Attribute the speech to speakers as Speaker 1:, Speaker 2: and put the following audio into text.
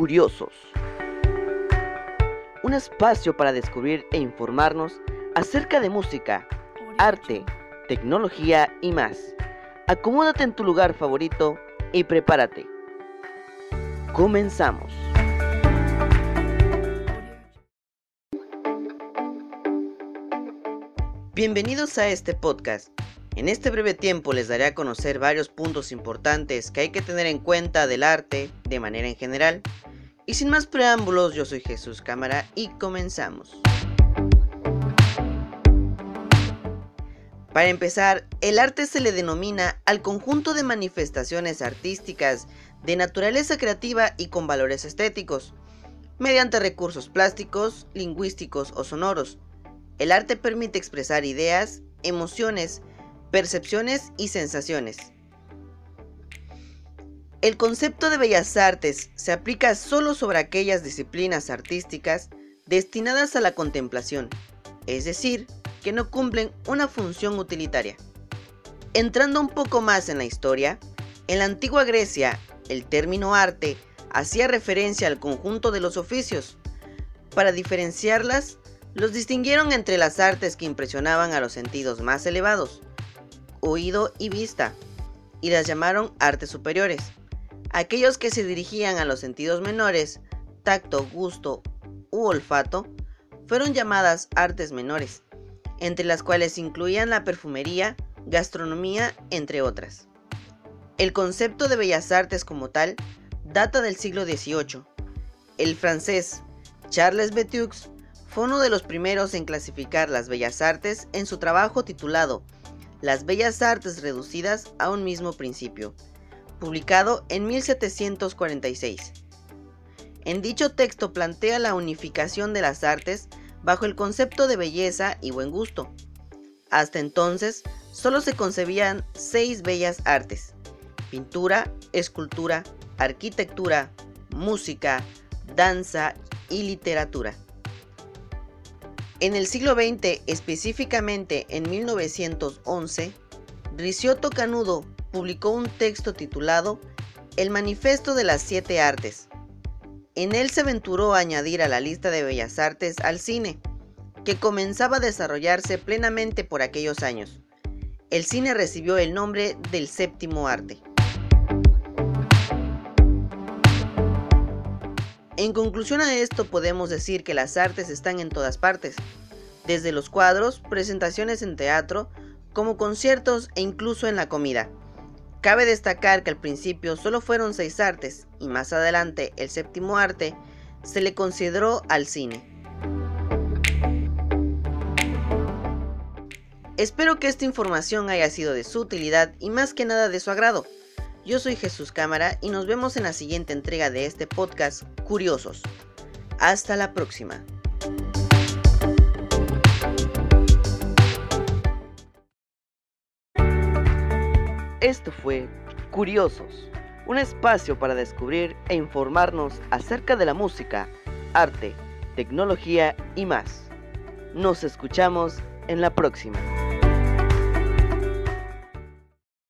Speaker 1: Curiosos. Un espacio para descubrir e informarnos acerca de música, arte, tecnología y más. Acomódate en tu lugar favorito y prepárate. Comenzamos. Bienvenidos a este podcast. En este breve tiempo les daré a conocer varios puntos importantes que hay que tener en cuenta del arte de manera en general. Y sin más preámbulos, yo soy Jesús Cámara y comenzamos. Para empezar, el arte se le denomina al conjunto de manifestaciones artísticas de naturaleza creativa y con valores estéticos, mediante recursos plásticos, lingüísticos o sonoros. El arte permite expresar ideas, emociones, percepciones y sensaciones. El concepto de bellas artes se aplica solo sobre aquellas disciplinas artísticas destinadas a la contemplación, es decir, que no cumplen una función utilitaria. Entrando un poco más en la historia, en la antigua Grecia, el término arte hacía referencia al conjunto de los oficios. Para diferenciarlas, los distinguieron entre las artes que impresionaban a los sentidos más elevados, oído y vista, y las llamaron artes superiores. Aquellos que se dirigían a los sentidos menores, tacto, gusto u olfato, fueron llamadas artes menores, entre las cuales incluían la perfumería, gastronomía, entre otras. El concepto de bellas artes como tal data del siglo XVIII. El francés Charles Betux fue uno de los primeros en clasificar las bellas artes en su trabajo titulado las bellas artes reducidas a un mismo principio, publicado en 1746. En dicho texto plantea la unificación de las artes bajo el concepto de belleza y buen gusto. Hasta entonces, solo se concebían seis bellas artes, pintura, escultura, arquitectura, música, danza y literatura. En el siglo XX, específicamente en 1911, Ricciotto Canudo publicó un texto titulado El Manifesto de las Siete Artes. En él se aventuró a añadir a la lista de bellas artes al cine, que comenzaba a desarrollarse plenamente por aquellos años. El cine recibió el nombre del séptimo arte. En conclusión a esto podemos decir que las artes están en todas partes, desde los cuadros, presentaciones en teatro, como conciertos e incluso en la comida. Cabe destacar que al principio solo fueron seis artes y más adelante el séptimo arte se le consideró al cine. Espero que esta información haya sido de su utilidad y más que nada de su agrado. Yo soy Jesús Cámara y nos vemos en la siguiente entrega de este podcast Curiosos. Hasta la próxima. Esto fue Curiosos, un espacio para descubrir e informarnos acerca de la música, arte, tecnología y más. Nos escuchamos en la próxima.